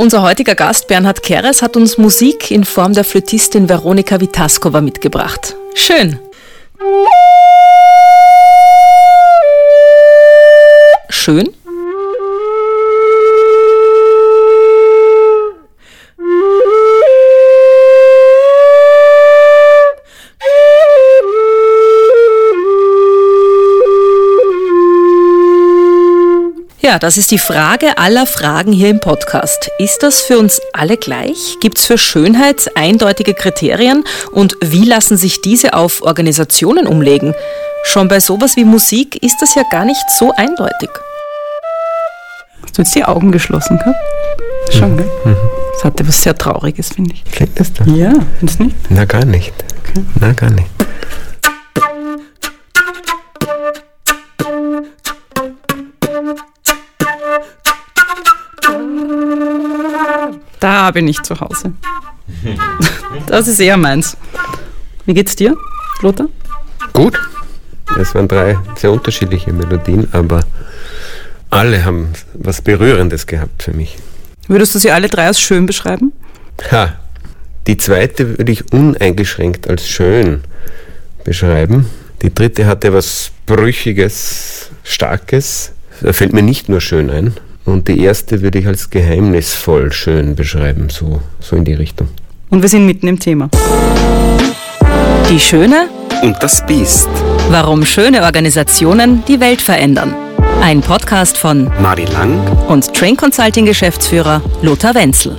Unser heutiger Gast Bernhard Keres hat uns Musik in Form der Flötistin Veronika Vitaskova mitgebracht. Schön. Schön? Ja, das ist die Frage aller Fragen hier im Podcast. Ist das für uns alle gleich? Gibt es für Schönheit eindeutige Kriterien? Und wie lassen sich diese auf Organisationen umlegen? Schon bei sowas wie Musik ist das ja gar nicht so eindeutig. Hast du jetzt die Augen geschlossen gehabt? Schon, gell? Mhm. Das hatte was sehr Trauriges, finde ich. Findest du? Ja, findest du nicht? Na, gar nicht. Okay. Na, gar nicht. Da bin ich zu Hause. Das ist eher meins. Wie geht's dir, Lothar? Gut. Es waren drei sehr unterschiedliche Melodien, aber alle haben was Berührendes gehabt für mich. Würdest du sie alle drei als schön beschreiben? Ha, die zweite würde ich uneingeschränkt als schön beschreiben. Die dritte hatte was Brüchiges, Starkes. Da fällt mir nicht nur schön ein. Und die erste würde ich als geheimnisvoll schön beschreiben, so, so in die Richtung. Und wir sind mitten im Thema. Die Schöne und das Biest. Warum schöne Organisationen die Welt verändern. Ein Podcast von Mari Lang und Train Consulting Geschäftsführer Lothar Wenzel.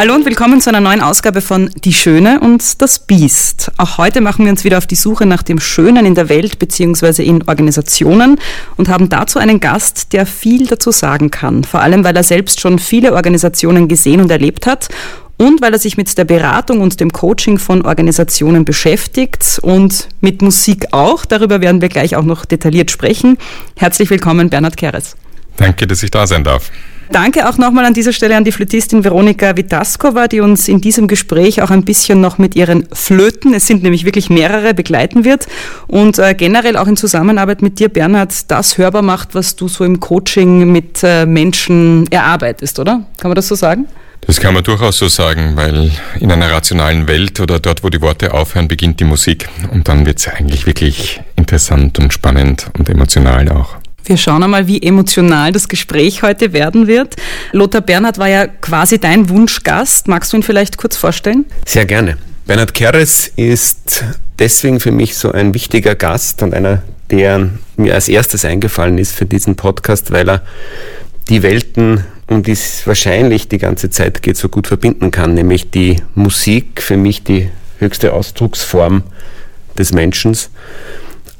Hallo und willkommen zu einer neuen Ausgabe von Die Schöne und das Biest. Auch heute machen wir uns wieder auf die Suche nach dem Schönen in der Welt bzw. in Organisationen und haben dazu einen Gast, der viel dazu sagen kann. Vor allem, weil er selbst schon viele Organisationen gesehen und erlebt hat und weil er sich mit der Beratung und dem Coaching von Organisationen beschäftigt und mit Musik auch. Darüber werden wir gleich auch noch detailliert sprechen. Herzlich willkommen, Bernhard Keres. Danke, dass ich da sein darf. Danke auch nochmal an dieser Stelle an die Flötistin Veronika Vitaskova, die uns in diesem Gespräch auch ein bisschen noch mit ihren Flöten, es sind nämlich wirklich mehrere, begleiten wird und äh, generell auch in Zusammenarbeit mit dir, Bernhard, das hörbar macht, was du so im Coaching mit äh, Menschen erarbeitest, oder? Kann man das so sagen? Das kann man durchaus so sagen, weil in einer rationalen Welt oder dort, wo die Worte aufhören, beginnt die Musik und dann wird es eigentlich wirklich interessant und spannend und emotional auch. Wir schauen einmal, wie emotional das Gespräch heute werden wird. Lothar Bernhard war ja quasi dein Wunschgast. Magst du ihn vielleicht kurz vorstellen? Sehr gerne. Bernhard Keres ist deswegen für mich so ein wichtiger Gast und einer, der mir als erstes eingefallen ist für diesen Podcast, weil er die Welten, um die es wahrscheinlich die ganze Zeit geht, so gut verbinden kann, nämlich die Musik, für mich die höchste Ausdrucksform des Menschen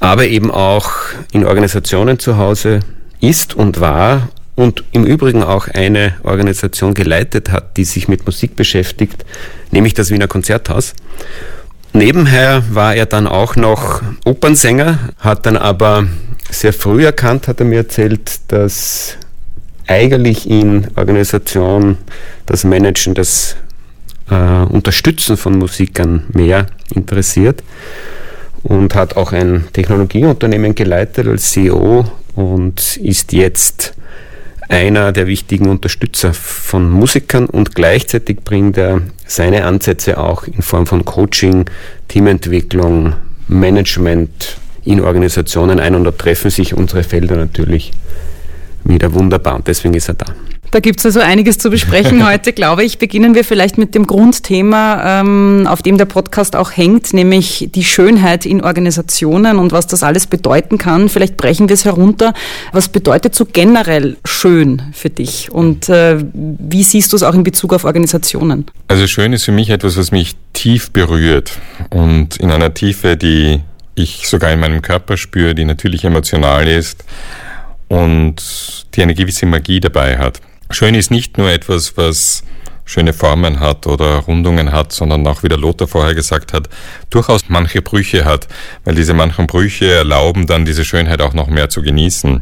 aber eben auch in Organisationen zu Hause ist und war und im Übrigen auch eine Organisation geleitet hat, die sich mit Musik beschäftigt, nämlich das Wiener Konzerthaus. Nebenher war er dann auch noch Opernsänger, hat dann aber sehr früh erkannt, hat er mir erzählt, dass eigentlich in Organisation das Managen, das äh, Unterstützen von Musikern mehr interessiert und hat auch ein Technologieunternehmen geleitet als CEO und ist jetzt einer der wichtigen Unterstützer von Musikern und gleichzeitig bringt er seine Ansätze auch in Form von Coaching, Teamentwicklung, Management in Organisationen ein und da treffen sich unsere Felder natürlich wieder wunderbar und deswegen ist er da. Da gibt es also einiges zu besprechen heute, glaube ich. Beginnen wir vielleicht mit dem Grundthema, ähm, auf dem der Podcast auch hängt, nämlich die Schönheit in Organisationen und was das alles bedeuten kann. Vielleicht brechen wir es herunter. Was bedeutet so generell schön für dich und äh, wie siehst du es auch in Bezug auf Organisationen? Also schön ist für mich etwas, was mich tief berührt und in einer Tiefe, die ich sogar in meinem Körper spüre, die natürlich emotional ist und die eine gewisse Magie dabei hat. Schön ist nicht nur etwas, was schöne Formen hat oder Rundungen hat, sondern auch, wie der Lothar vorher gesagt hat, durchaus manche Brüche hat, weil diese manchen Brüche erlauben dann diese Schönheit auch noch mehr zu genießen.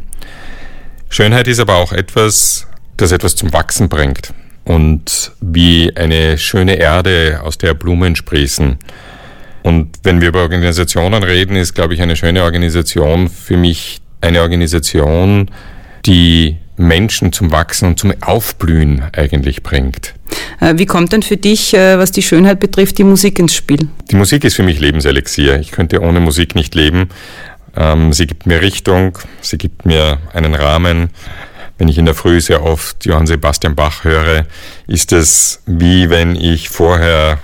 Schönheit ist aber auch etwas, das etwas zum Wachsen bringt. Und wie eine schöne Erde, aus der Blumen sprießen. Und wenn wir über Organisationen reden, ist, glaube ich, eine schöne Organisation für mich eine Organisation, die Menschen zum Wachsen und zum Aufblühen eigentlich bringt. Äh, wie kommt denn für dich, äh, was die Schönheit betrifft, die Musik ins Spiel? Die Musik ist für mich Lebenselixier. Ich könnte ohne Musik nicht leben. Ähm, sie gibt mir Richtung, sie gibt mir einen Rahmen. Wenn ich in der Früh sehr oft Johann Sebastian Bach höre, ist es wie wenn ich vorher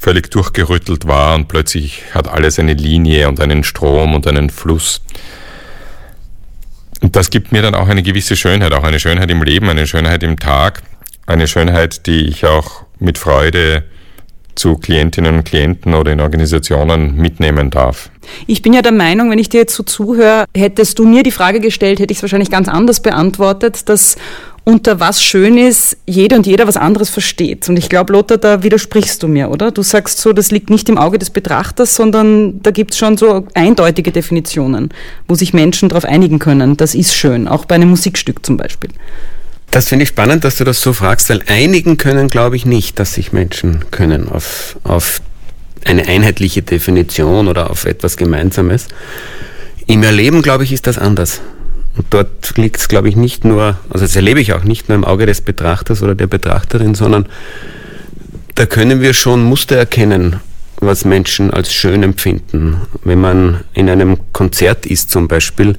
völlig durchgerüttelt war und plötzlich hat alles eine Linie und einen Strom und einen Fluss. Und das gibt mir dann auch eine gewisse Schönheit, auch eine Schönheit im Leben, eine Schönheit im Tag, eine Schönheit, die ich auch mit Freude zu Klientinnen und Klienten oder in Organisationen mitnehmen darf. Ich bin ja der Meinung, wenn ich dir jetzt so zuhöre, hättest du mir die Frage gestellt, hätte ich es wahrscheinlich ganz anders beantwortet, dass unter was schön ist, jeder und jeder was anderes versteht. Und ich glaube, Lothar, da widersprichst du mir, oder? Du sagst so, das liegt nicht im Auge des Betrachters, sondern da gibt es schon so eindeutige Definitionen, wo sich Menschen darauf einigen können. Das ist schön, auch bei einem Musikstück zum Beispiel. Das finde ich spannend, dass du das so fragst, weil einigen können, glaube ich, nicht, dass sich Menschen können auf, auf eine einheitliche Definition oder auf etwas Gemeinsames. Im Erleben, glaube ich, ist das anders. Und dort liegt es, glaube ich, nicht nur, also das erlebe ich auch nicht nur im Auge des Betrachters oder der Betrachterin, sondern da können wir schon Muster erkennen, was Menschen als schön empfinden. Wenn man in einem Konzert ist zum Beispiel,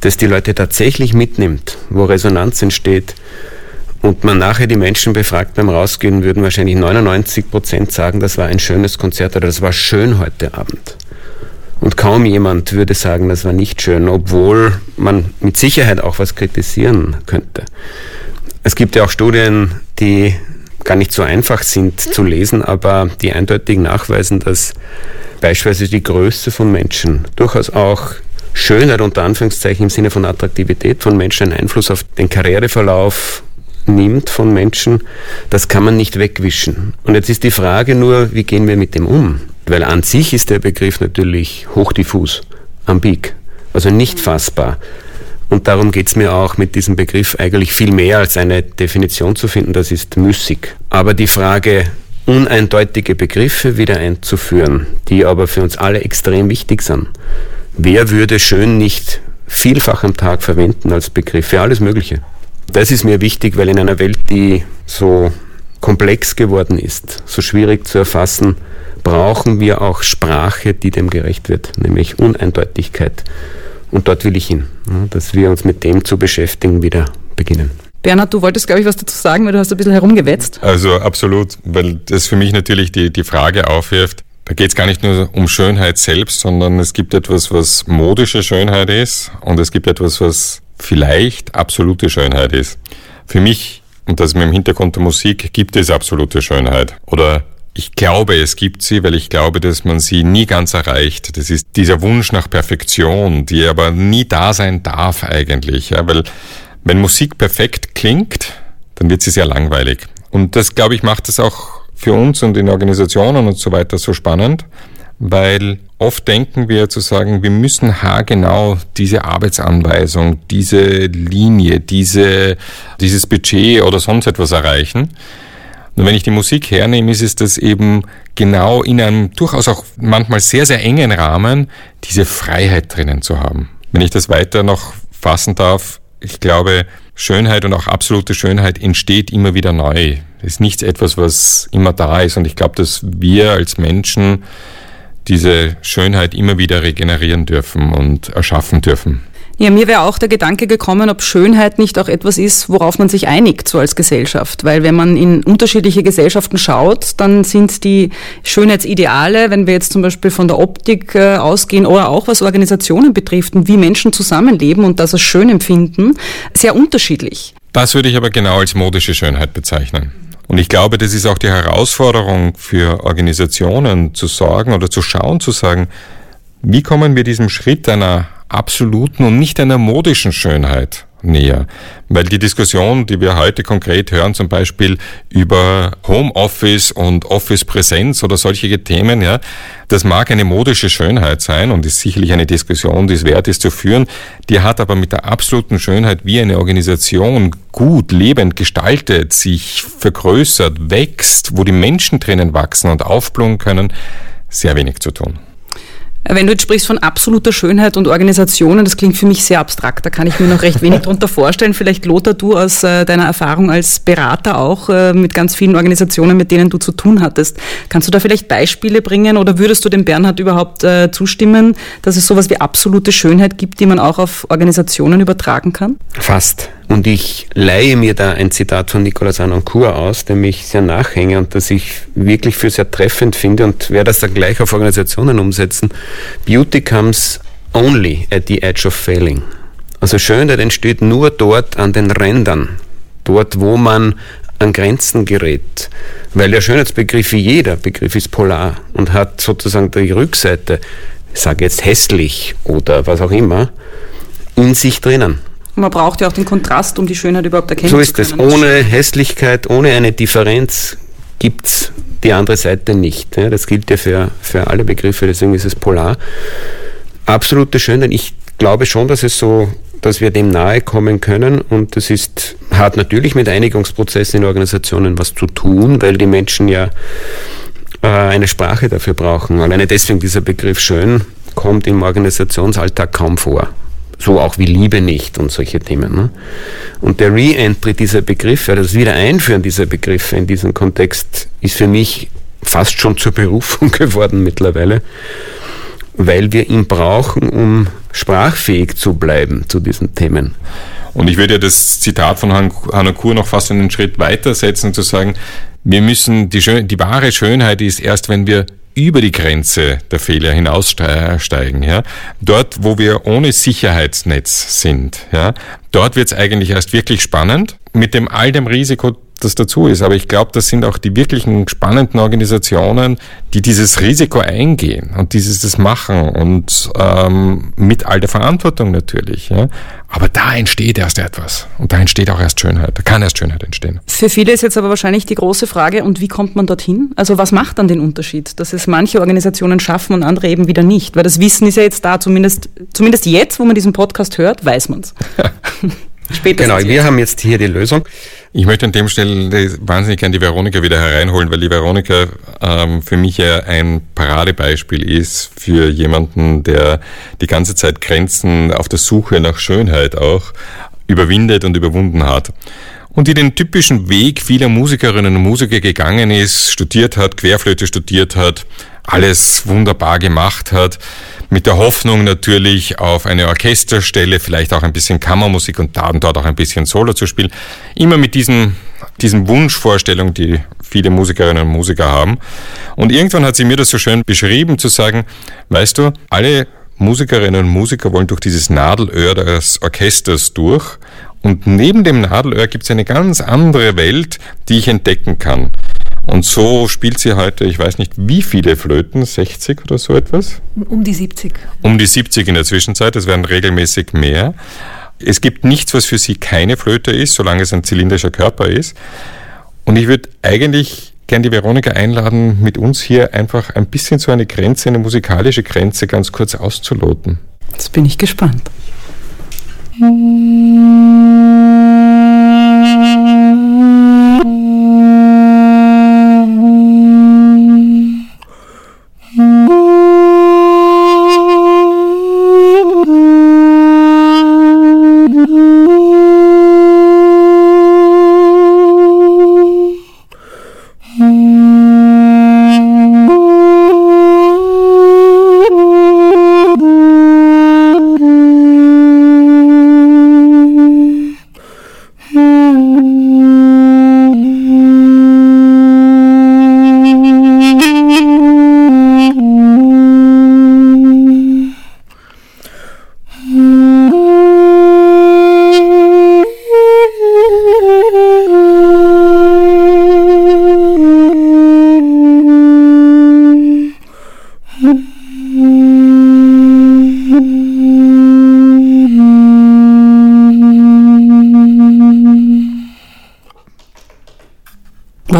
das die Leute tatsächlich mitnimmt, wo Resonanz entsteht und man nachher die Menschen befragt beim Rausgehen, würden wahrscheinlich 99 Prozent sagen, das war ein schönes Konzert oder das war schön heute Abend. Und kaum jemand würde sagen, das war nicht schön, obwohl man mit Sicherheit auch was kritisieren könnte. Es gibt ja auch Studien, die gar nicht so einfach sind zu lesen, aber die eindeutig nachweisen, dass beispielsweise die Größe von Menschen durchaus auch Schönheit unter Anführungszeichen im Sinne von Attraktivität von Menschen einen Einfluss auf den Karriereverlauf nimmt von Menschen, das kann man nicht wegwischen. Und jetzt ist die Frage nur, wie gehen wir mit dem um? Weil an sich ist der Begriff natürlich hochdiffus, ambig, also nicht fassbar. Und darum geht es mir auch mit diesem Begriff eigentlich viel mehr als eine Definition zu finden, das ist müßig. Aber die Frage, uneindeutige Begriffe wieder einzuführen, die aber für uns alle extrem wichtig sind, wer würde schön nicht vielfach am Tag verwenden als Begriff für alles Mögliche? Das ist mir wichtig, weil in einer Welt, die so komplex geworden ist, so schwierig zu erfassen, brauchen wir auch Sprache, die dem gerecht wird, nämlich Uneindeutigkeit. Und dort will ich hin, dass wir uns mit dem zu beschäftigen wieder beginnen. Bernhard, du wolltest, glaube ich, was dazu sagen, weil du hast ein bisschen herumgewetzt. Also absolut, weil das für mich natürlich die, die Frage aufwirft, da geht es gar nicht nur um Schönheit selbst, sondern es gibt etwas, was modische Schönheit ist und es gibt etwas, was vielleicht absolute Schönheit ist. Für mich, und das ist mir im Hintergrund der Musik, gibt es absolute Schönheit. Oder ich glaube, es gibt sie, weil ich glaube, dass man sie nie ganz erreicht. Das ist dieser Wunsch nach Perfektion, die aber nie da sein darf eigentlich. Ja, weil wenn Musik perfekt klingt, dann wird sie sehr langweilig. Und das, glaube ich, macht es auch für uns und in Organisationen und so weiter so spannend, weil oft denken wir zu sagen, wir müssen haargenau diese Arbeitsanweisung, diese Linie, diese, dieses Budget oder sonst etwas erreichen. Und wenn ich die Musik hernehme, ist es das eben genau in einem durchaus auch manchmal sehr, sehr engen Rahmen, diese Freiheit drinnen zu haben. Wenn ich das weiter noch fassen darf, ich glaube, Schönheit und auch absolute Schönheit entsteht immer wieder neu. Es ist nicht etwas, was immer da ist. Und ich glaube, dass wir als Menschen diese Schönheit immer wieder regenerieren dürfen und erschaffen dürfen. Ja, mir wäre auch der Gedanke gekommen, ob Schönheit nicht auch etwas ist, worauf man sich einigt, so als Gesellschaft. Weil wenn man in unterschiedliche Gesellschaften schaut, dann sind die Schönheitsideale, wenn wir jetzt zum Beispiel von der Optik äh, ausgehen oder auch was Organisationen betrifft und wie Menschen zusammenleben und das als schön empfinden, sehr unterschiedlich. Das würde ich aber genau als modische Schönheit bezeichnen. Und ich glaube, das ist auch die Herausforderung für Organisationen zu sorgen oder zu schauen, zu sagen, wie kommen wir diesem Schritt einer absoluten und nicht einer modischen Schönheit näher. Weil die Diskussion, die wir heute konkret hören, zum Beispiel über Homeoffice und Office-Präsenz oder solche Themen, ja, das mag eine modische Schönheit sein und ist sicherlich eine Diskussion, die es wert ist zu führen. Die hat aber mit der absoluten Schönheit, wie eine Organisation gut, lebend gestaltet, sich vergrößert, wächst, wo die Menschen drinnen wachsen und aufblühen können, sehr wenig zu tun. Wenn du jetzt sprichst von absoluter Schönheit und Organisationen, das klingt für mich sehr abstrakt. Da kann ich mir noch recht wenig darunter vorstellen. Vielleicht Lothar, du aus äh, deiner Erfahrung als Berater auch äh, mit ganz vielen Organisationen, mit denen du zu tun hattest. Kannst du da vielleicht Beispiele bringen oder würdest du dem Bernhard überhaupt äh, zustimmen, dass es sowas wie absolute Schönheit gibt, die man auch auf Organisationen übertragen kann? Fast. Und ich leihe mir da ein Zitat von Nicolas Anoncourt aus, dem ich sehr nachhänge und das ich wirklich für sehr treffend finde und werde das dann gleich auf Organisationen umsetzen. Beauty comes only at the edge of failing. Also Schönheit entsteht nur dort an den Rändern, dort wo man an Grenzen gerät. Weil der Schönheitsbegriff wie jeder Begriff ist polar und hat sozusagen die Rückseite, ich sage jetzt hässlich oder was auch immer, in sich drinnen. Man braucht ja auch den Kontrast, um die Schönheit überhaupt erkennen zu können. So ist es. Ohne Hässlichkeit, ohne eine Differenz gibt es die andere Seite nicht. Das gilt ja für, für alle Begriffe, deswegen ist es polar. Absolute Schönheit, ich glaube schon, dass es so, dass wir dem nahe kommen können und das ist, hat natürlich mit Einigungsprozessen in Organisationen was zu tun, weil die Menschen ja äh, eine Sprache dafür brauchen. Alleine deswegen dieser Begriff schön kommt im Organisationsalltag kaum vor so auch wie Liebe nicht und solche Themen. Ne? Und der Re-Entry dieser Begriffe, das Wiedereinführen dieser Begriffe in diesen Kontext ist für mich fast schon zur Berufung geworden mittlerweile, weil wir ihn brauchen, um sprachfähig zu bleiben zu diesen Themen. Und ich würde ja das Zitat von Hanno Kur noch fast einen Schritt weitersetzen, zu sagen, wir müssen, die, Schön die wahre Schönheit ist erst, wenn wir über die Grenze der Fehler hinaussteigen. Ja? Dort, wo wir ohne Sicherheitsnetz sind, ja? dort wird es eigentlich erst wirklich spannend. Mit dem all dem Risiko, das dazu ist. Aber ich glaube, das sind auch die wirklichen spannenden Organisationen, die dieses Risiko eingehen und dieses das machen und ähm, mit all der Verantwortung natürlich. Ja. Aber da entsteht erst etwas und da entsteht auch erst Schönheit. Da kann erst Schönheit entstehen. Für viele ist jetzt aber wahrscheinlich die große Frage, und wie kommt man dorthin? Also was macht dann den Unterschied, dass es manche Organisationen schaffen und andere eben wieder nicht? Weil das Wissen ist ja jetzt da, zumindest, zumindest jetzt, wo man diesen Podcast hört, weiß man es. genau, wir haben jetzt hier die Lösung. Ich möchte an dem Stelle wahnsinnig gerne die Veronika wieder hereinholen, weil die Veronika ähm, für mich ja ein Paradebeispiel ist für jemanden, der die ganze Zeit Grenzen auf der Suche nach Schönheit auch überwindet und überwunden hat. Und die den typischen Weg vieler Musikerinnen und Musiker gegangen ist, studiert hat, Querflöte studiert hat, alles wunderbar gemacht hat, mit der Hoffnung natürlich auf eine Orchesterstelle, vielleicht auch ein bisschen Kammermusik und da und dort auch ein bisschen Solo zu spielen. Immer mit diesen, diesen Wunschvorstellungen, die viele Musikerinnen und Musiker haben. Und irgendwann hat sie mir das so schön beschrieben, zu sagen, weißt du, alle Musikerinnen und Musiker wollen durch dieses Nadelöhr des Orchesters durch und neben dem Nadelöhr gibt es eine ganz andere Welt, die ich entdecken kann. Und so spielt sie heute, ich weiß nicht wie viele Flöten, 60 oder so etwas? Um die 70. Um die 70 in der Zwischenzeit, es werden regelmäßig mehr. Es gibt nichts, was für sie keine Flöte ist, solange es ein zylindrischer Körper ist. Und ich würde eigentlich gern die Veronika einladen, mit uns hier einfach ein bisschen so eine Grenze, eine musikalische Grenze ganz kurz auszuloten. Jetzt bin ich gespannt.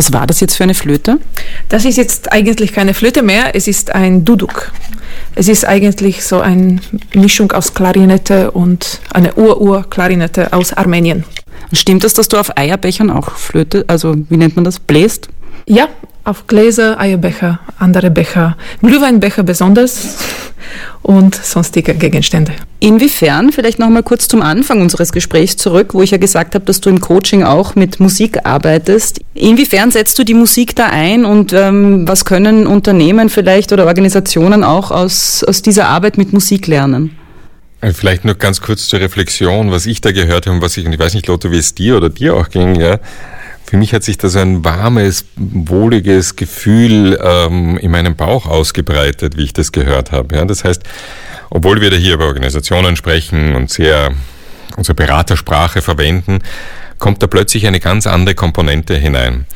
Was war das jetzt für eine Flöte? Das ist jetzt eigentlich keine Flöte mehr, es ist ein Duduk. Es ist eigentlich so eine Mischung aus Klarinette und eine Ur-Ur-Klarinette aus Armenien. Stimmt es, dass du auf Eierbechern auch Flöte, also wie nennt man das, bläst? Ja, auf Gläser, Eierbecher, andere Becher, Glühweinbecher besonders und sonstige Gegenstände. Inwiefern, vielleicht noch mal kurz zum Anfang unseres Gesprächs zurück, wo ich ja gesagt habe, dass du im Coaching auch mit Musik arbeitest. Inwiefern setzt du die Musik da ein und ähm, was können Unternehmen vielleicht oder Organisationen auch aus, aus dieser Arbeit mit Musik lernen? Äh, vielleicht nur ganz kurz zur Reflexion, was ich da gehört habe und was ich, und ich weiß nicht, Lotte, wie es dir oder dir auch ging, ja. Für mich hat sich da so ein warmes, wohliges Gefühl ähm, in meinem Bauch ausgebreitet, wie ich das gehört habe. Ja. Das heißt, obwohl wir da hier über Organisationen sprechen und sehr unsere Beratersprache verwenden, kommt da plötzlich eine ganz andere Komponente hinein.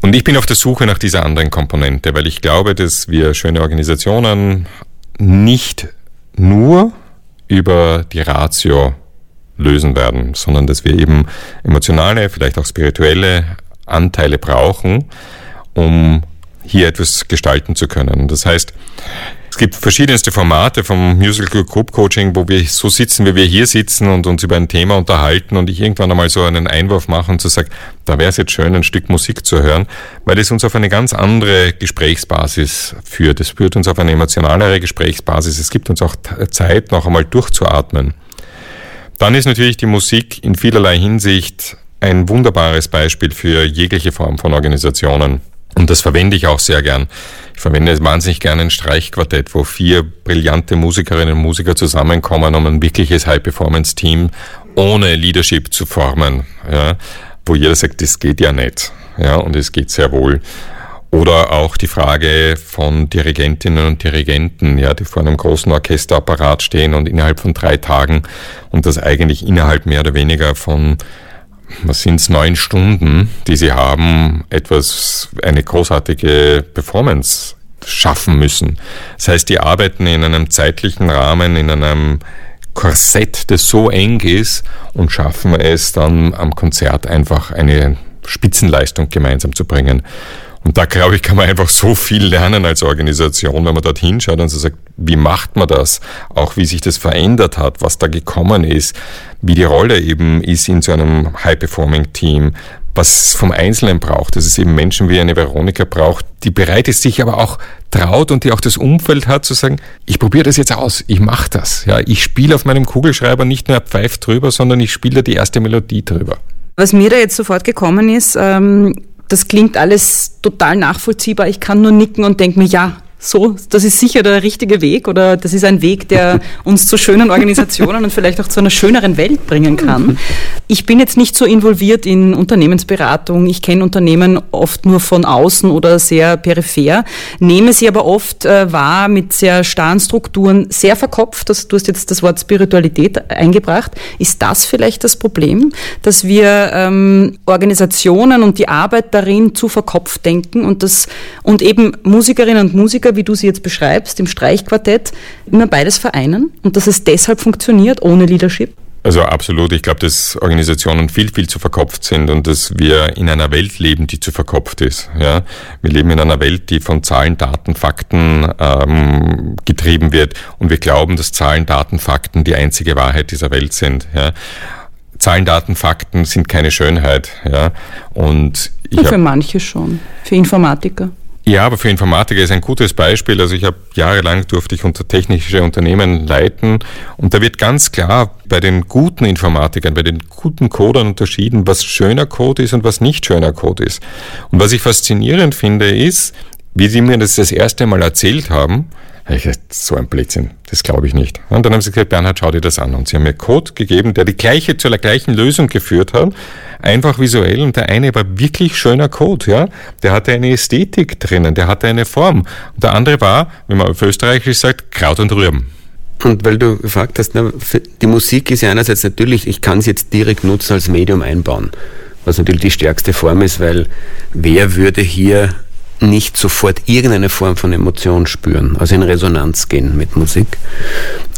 Und ich bin auf der Suche nach dieser anderen Komponente, weil ich glaube, dass wir schöne Organisationen nicht nur über die Ratio lösen werden, sondern dass wir eben emotionale, vielleicht auch spirituelle Anteile brauchen, um hier etwas gestalten zu können. Das heißt, es gibt verschiedenste Formate vom Musical Group Coaching, wo wir so sitzen, wie wir hier sitzen und uns über ein Thema unterhalten und ich irgendwann einmal so einen Einwurf mache und so sage, da wäre es jetzt schön, ein Stück Musik zu hören, weil es uns auf eine ganz andere Gesprächsbasis führt. Es führt uns auf eine emotionalere Gesprächsbasis. Es gibt uns auch Zeit, noch einmal durchzuatmen. Dann ist natürlich die Musik in vielerlei Hinsicht ein wunderbares Beispiel für jegliche Form von Organisationen. Und das verwende ich auch sehr gern. Ich verwende wahnsinnig gerne ein Streichquartett, wo vier brillante Musikerinnen und Musiker zusammenkommen, um ein wirkliches High-Performance-Team ohne Leadership zu formen. Ja, wo jeder sagt, das geht ja nicht. Ja, und es geht sehr wohl. Oder auch die Frage von Dirigentinnen und Dirigenten, ja, die vor einem großen Orchesterapparat stehen und innerhalb von drei Tagen und das eigentlich innerhalb mehr oder weniger von was sind es, neun Stunden, die sie haben, etwas, eine großartige Performance schaffen müssen. Das heißt, die arbeiten in einem zeitlichen Rahmen, in einem Korsett, das so eng ist und schaffen es dann am Konzert einfach eine Spitzenleistung gemeinsam zu bringen. Und da glaube ich, kann man einfach so viel lernen als Organisation, wenn man dort hinschaut und so sagt, wie macht man das? Auch wie sich das verändert hat, was da gekommen ist, wie die Rolle eben ist in so einem High-Performing-Team, was es vom Einzelnen braucht, dass es eben Menschen wie eine Veronika braucht, die bereit ist, sich aber auch traut und die auch das Umfeld hat, zu sagen, ich probiere das jetzt aus, ich mache das. Ja, ich spiele auf meinem Kugelschreiber nicht nur Pfeif drüber, sondern ich spiele da die erste Melodie drüber. Was mir da jetzt sofort gekommen ist, ähm, das klingt alles total nachvollziehbar. Ich kann nur nicken und denke mir, ja, so, das ist sicher der richtige Weg oder das ist ein Weg, der uns zu schönen Organisationen und vielleicht auch zu einer schöneren Welt bringen kann. Ich bin jetzt nicht so involviert in Unternehmensberatung. Ich kenne Unternehmen oft nur von außen oder sehr peripher, nehme sie aber oft äh, wahr mit sehr starren Strukturen, sehr verkopft. Das, du hast jetzt das Wort Spiritualität eingebracht. Ist das vielleicht das Problem, dass wir ähm, Organisationen und die Arbeit darin zu verkopft denken und das und eben Musikerinnen und Musiker wie du sie jetzt beschreibst, im Streichquartett, immer beides vereinen und dass es deshalb funktioniert ohne Leadership? Also absolut. Ich glaube, dass Organisationen viel, viel zu verkopft sind und dass wir in einer Welt leben, die zu verkopft ist. Ja? Wir leben in einer Welt, die von Zahlen, Daten, Fakten ähm, getrieben wird und wir glauben, dass Zahlen, Daten, Fakten die einzige Wahrheit dieser Welt sind. Ja? Zahlen, Daten, Fakten sind keine Schönheit. Ja? Und, und für manche schon. Für Informatiker. Ja, aber für Informatiker ist ein gutes Beispiel. Also ich habe jahrelang durfte ich unter technische Unternehmen leiten und da wird ganz klar bei den guten Informatikern, bei den guten Codern unterschieden, was schöner Code ist und was nicht schöner Code ist. Und was ich faszinierend finde, ist, wie sie mir das das erste Mal erzählt haben, ich gesagt, so ein Blödsinn, das glaube ich nicht. Und dann haben sie gesagt, Bernhard, schau dir das an. Und sie haben mir Code gegeben, der die gleiche, zu der gleichen Lösung geführt hat, einfach visuell. Und der eine war wirklich schöner Code, ja. Der hatte eine Ästhetik drinnen, der hatte eine Form. Und der andere war, wie man auf Österreichisch sagt, Kraut und Rüben. Und weil du gefragt hast, die Musik ist ja einerseits natürlich, ich kann sie jetzt direkt nutzen als Medium einbauen, was natürlich die stärkste Form ist, weil wer würde hier nicht sofort irgendeine Form von Emotion spüren, also in Resonanz gehen mit Musik.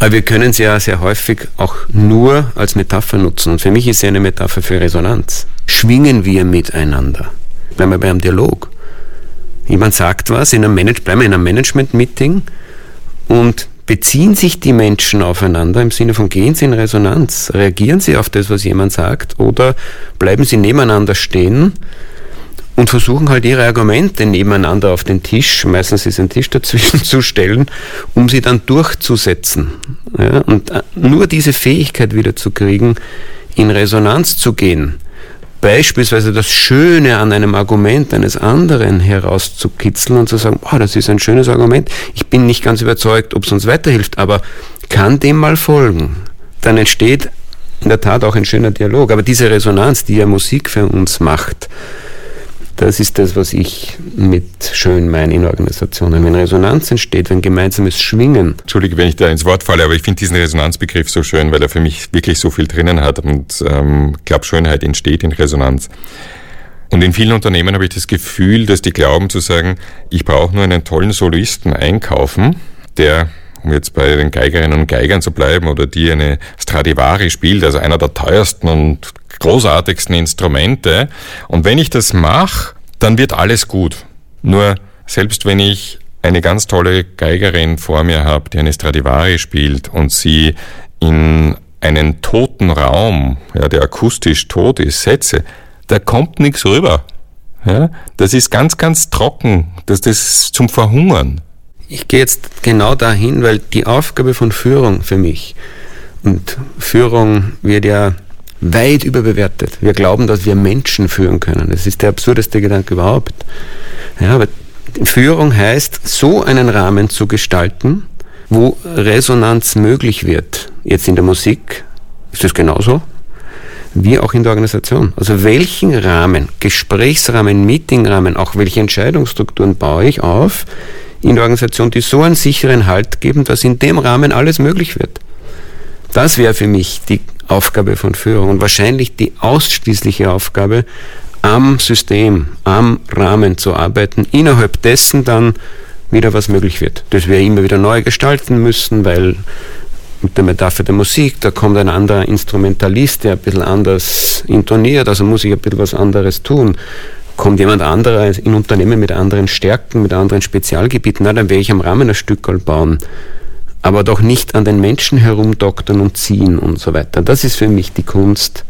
Aber wir können sie ja sehr häufig auch nur als Metapher nutzen. Und für mich ist sie eine Metapher für Resonanz. Schwingen wir miteinander. bleiben wir bei einem Dialog. Jemand sagt was, in einem Manage bleiben wir in einem Management-Meeting und beziehen sich die Menschen aufeinander im Sinne von gehen sie in Resonanz, reagieren sie auf das, was jemand sagt oder bleiben sie nebeneinander stehen und versuchen halt ihre Argumente nebeneinander auf den Tisch, meistens ist ein Tisch dazwischen zu stellen, um sie dann durchzusetzen. Ja, und äh, nur diese Fähigkeit wieder zu kriegen, in Resonanz zu gehen, beispielsweise das Schöne an einem Argument eines anderen herauszukitzeln und zu sagen, boah, das ist ein schönes Argument, ich bin nicht ganz überzeugt, ob es uns weiterhilft, aber kann dem mal folgen. Dann entsteht in der Tat auch ein schöner Dialog. Aber diese Resonanz, die ja Musik für uns macht, das ist das, was ich mit schön meine in Organisationen. Wenn Resonanz entsteht, wenn gemeinsames Schwingen. Entschuldige, wenn ich da ins Wort falle, aber ich finde diesen Resonanzbegriff so schön, weil er für mich wirklich so viel drinnen hat und ähm, glaube, Schönheit entsteht in Resonanz. Und in vielen Unternehmen habe ich das Gefühl, dass die glauben zu sagen, ich brauche nur einen tollen Solisten einkaufen, der um jetzt bei den Geigerinnen und Geigern zu bleiben, oder die eine Stradivari spielt, also einer der teuersten und großartigsten Instrumente. Und wenn ich das mache, dann wird alles gut. Nur selbst wenn ich eine ganz tolle Geigerin vor mir habe, die eine Stradivari spielt und sie in einen toten Raum, ja, der akustisch tot ist, setze, da kommt nichts rüber. Ja, das ist ganz, ganz trocken. Das ist zum Verhungern. Ich gehe jetzt genau dahin, weil die Aufgabe von Führung für mich, und Führung wird ja weit überbewertet. Wir glauben, dass wir Menschen führen können. Das ist der absurdeste Gedanke überhaupt. Ja, aber Führung heißt, so einen Rahmen zu gestalten, wo Resonanz möglich wird. Jetzt in der Musik ist das genauso, wie auch in der Organisation. Also welchen Rahmen, Gesprächsrahmen, Meetingrahmen, auch welche Entscheidungsstrukturen baue ich auf in der Organisation, die so einen sicheren Halt geben, dass in dem Rahmen alles möglich wird. Das wäre für mich die Aufgabe von Führung und wahrscheinlich die ausschließliche Aufgabe, am System, am Rahmen zu arbeiten, innerhalb dessen dann wieder was möglich wird. Das wir immer wieder neu gestalten müssen, weil mit der Metapher der Musik, da kommt ein anderer Instrumentalist, der ein bisschen anders intoniert, also muss ich ein bisschen was anderes tun. Kommt jemand anderer in Unternehmen mit anderen Stärken, mit anderen Spezialgebieten, na, dann werde ich am Rahmen ein Stückel bauen aber doch nicht an den Menschen herumdoktern und ziehen und so weiter. Das ist für mich die Kunst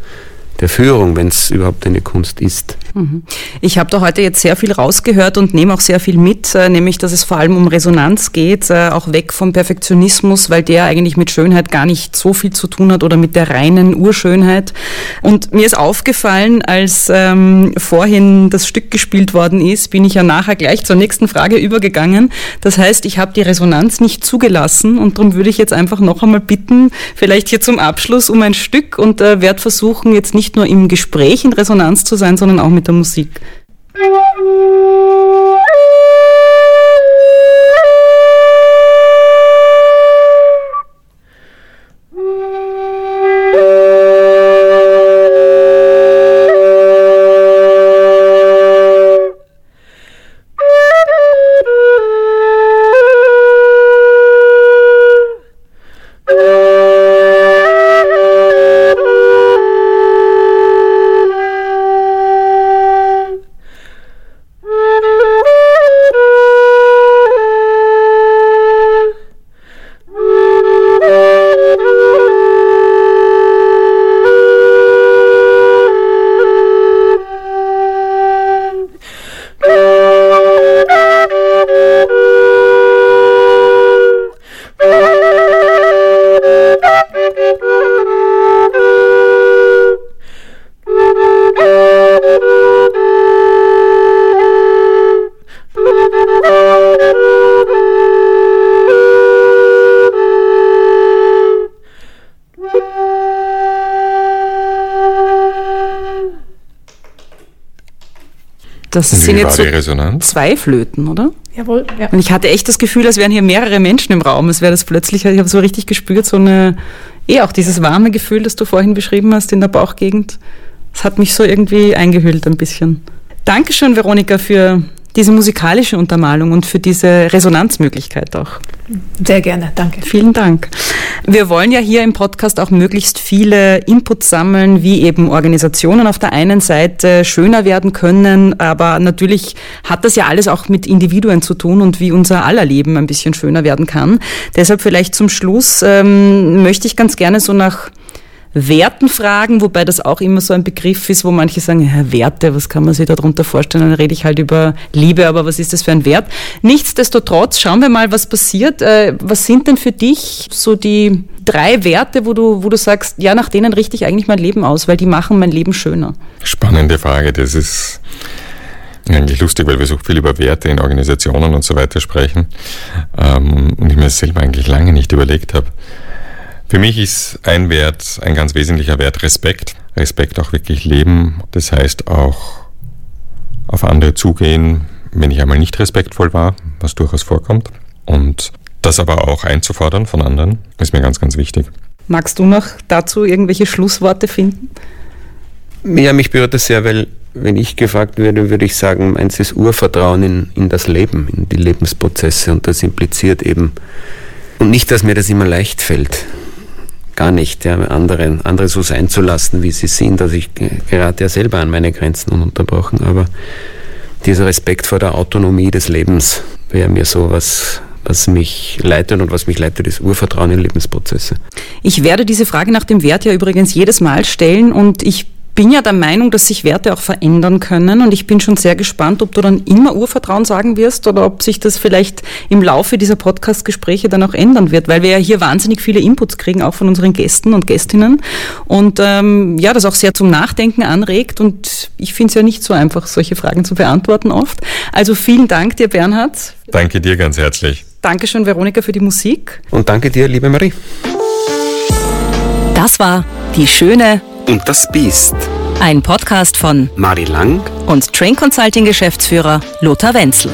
der Führung, wenn es überhaupt eine Kunst ist. Mhm. Ich habe da heute jetzt sehr viel rausgehört und nehme auch sehr viel mit, äh, nämlich dass es vor allem um Resonanz geht, äh, auch weg vom Perfektionismus, weil der eigentlich mit Schönheit gar nicht so viel zu tun hat oder mit der reinen Urschönheit. Und mir ist aufgefallen, als ähm, vorhin das Stück gespielt worden ist, bin ich ja nachher gleich zur nächsten Frage übergegangen. Das heißt, ich habe die Resonanz nicht zugelassen und darum würde ich jetzt einfach noch einmal bitten, vielleicht hier zum Abschluss um ein Stück und äh, werde versuchen, jetzt nicht nur im Gespräch in Resonanz zu sein, sondern auch mit der Musik. Das sind jetzt so zwei Flöten, oder? Jawohl, ja. Und ich hatte echt das Gefühl, als wären hier mehrere Menschen im Raum. Es wäre das plötzlich, ich habe so richtig gespürt, so eine, eh auch dieses warme Gefühl, das du vorhin beschrieben hast in der Bauchgegend. Das hat mich so irgendwie eingehüllt ein bisschen. Dankeschön, Veronika, für diese musikalische Untermalung und für diese Resonanzmöglichkeit auch. Sehr gerne, danke. Vielen Dank. Wir wollen ja hier im Podcast auch möglichst viele Inputs sammeln, wie eben Organisationen auf der einen Seite schöner werden können, aber natürlich hat das ja alles auch mit Individuen zu tun und wie unser aller Leben ein bisschen schöner werden kann. Deshalb vielleicht zum Schluss ähm, möchte ich ganz gerne so nach Werten fragen, wobei das auch immer so ein Begriff ist, wo manche sagen, ja, Werte, was kann man sich darunter vorstellen? Dann rede ich halt über Liebe, aber was ist das für ein Wert? Nichtsdestotrotz, schauen wir mal, was passiert. Äh, was sind denn für dich so die drei Werte, wo du, wo du sagst, ja, nach denen richte ich eigentlich mein Leben aus, weil die machen mein Leben schöner? Spannende Frage. Das ist eigentlich lustig, weil wir so viel über Werte in Organisationen und so weiter sprechen ähm, und ich mir das selber eigentlich lange nicht überlegt habe. Für mich ist ein Wert, ein ganz wesentlicher Wert Respekt. Respekt auch wirklich leben. Das heißt auch auf andere zugehen, wenn ich einmal nicht respektvoll war, was durchaus vorkommt. Und das aber auch einzufordern von anderen, ist mir ganz, ganz wichtig. Magst du noch dazu irgendwelche Schlussworte finden? Ja, mich berührt das sehr, weil wenn ich gefragt werde, würde ich sagen, meins ist Urvertrauen in, in das Leben, in die Lebensprozesse und das impliziert eben, und nicht, dass mir das immer leicht fällt, gar nicht, ja, andere, andere so sein zu lassen, wie sie sind. Also ich gerate ja selber an meine Grenzen ununterbrochen, aber dieser Respekt vor der Autonomie des Lebens wäre mir so was, was mich leitet und was mich leitet, ist Urvertrauen in Lebensprozesse. Ich werde diese Frage nach dem Wert ja übrigens jedes Mal stellen und ich bin ja der Meinung, dass sich Werte auch verändern können und ich bin schon sehr gespannt, ob du dann immer Urvertrauen sagen wirst oder ob sich das vielleicht im Laufe dieser Podcast-Gespräche dann auch ändern wird, weil wir ja hier wahnsinnig viele Inputs kriegen, auch von unseren Gästen und Gästinnen und ähm, ja, das auch sehr zum Nachdenken anregt und ich finde es ja nicht so einfach, solche Fragen zu beantworten oft. Also vielen Dank dir, Bernhard. Danke dir ganz herzlich. Dankeschön, Veronika, für die Musik. Und danke dir, liebe Marie. Das war die schöne und das Biest. Ein Podcast von Marie Lang und Train Consulting Geschäftsführer Lothar Wenzel.